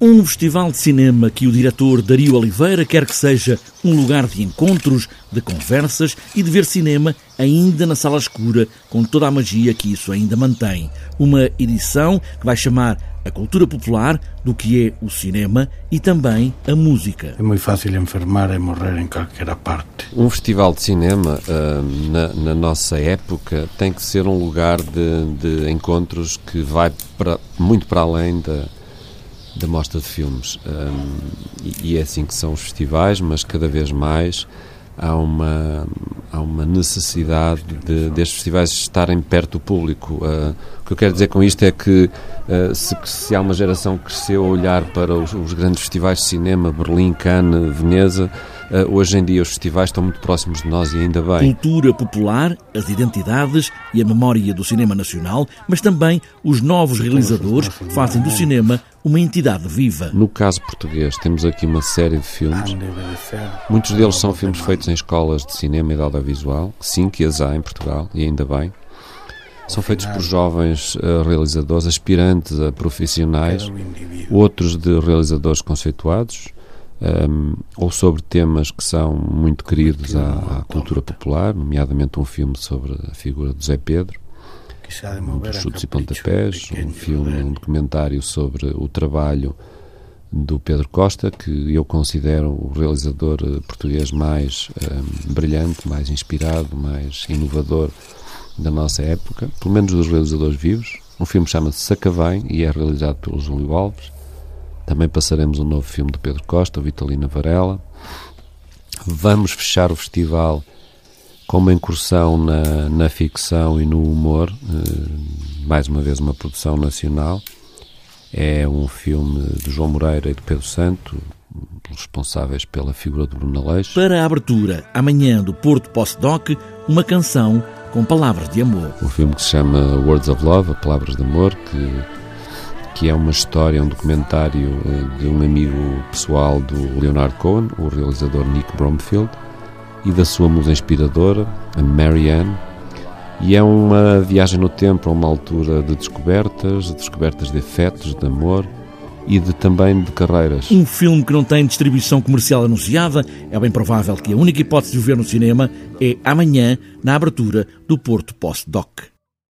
Um festival de cinema que o diretor Dario Oliveira quer que seja um lugar de encontros, de conversas e de ver cinema ainda na sala escura, com toda a magia que isso ainda mantém. Uma edição que vai chamar a cultura popular do que é o cinema e também a música. É muito fácil enfermar e morrer em qualquer parte. Um festival de cinema, uh, na, na, nossa época, tem que ser um lugar de, de encontros que vai para, muito para além da da mostra de filmes. Um, e, e, é assim que são os festivais, mas cada vez mais há uma, há uma necessidade de, destes festivais estarem perto do público. Uh, o que eu quero dizer com isto é que uh, se, se, há uma geração que cresceu a olhar para os, os grandes festivais de cinema, Berlim, Cannes, Veneza, hoje em dia os festivais estão muito próximos de nós e ainda bem. Cultura popular, as identidades e a memória do cinema nacional, mas também os novos realizadores que fazem do cinema uma entidade viva. No caso português, temos aqui uma série de filmes. Muitos deles são filmes feitos em escolas de cinema e de audiovisual. Sim, que as há em Portugal, e ainda bem. São feitos por jovens uh, realizadores, aspirantes a profissionais, outros de realizadores conceituados um, ou sobre temas que são muito queridos à, à, cultura popular, nomeadamente um filme sobre a figura de Zé Pedro, um dos chutes e pontapés, um filme, um documentário sobre o trabalho do Pedro Costa, que eu considero o realizador eh, português mais um, brilhante, mais inspirado, mais inovador da nossa época, pelo menos dos realizadores vivos. Um filme chama-se Sacavém e é realizado pelo Júlio Alves também passaremos um novo filme de Pedro Costa, Vitalina Varela. Vamos fechar o festival com uma incursão na, na ficção e no humor, eh, mais uma vez uma produção nacional. É um filme de João Moreira e de Pedro Santo, responsáveis pela figura de Bruno Leix. Para a abertura, amanhã, do Porto Postdoc, uma canção com palavras de amor. Um filme que se chama Words of Love, Palavras de Amor, que que é uma história, um documentário eh, de um amigo pessoal do Leonard Cohen, o realizador Nick Bromfield, e da sua musa inspiradora, a Marianne. E é uma viagem no tempo a uma altura de descobertas, de descobertas de afetos, de amor e de, também de carreiras. Um filme que não tem distribuição comercial anunciada, é bem provável que a única hipótese de o ver no cinema é amanhã, na abertura do Porto Post Doc.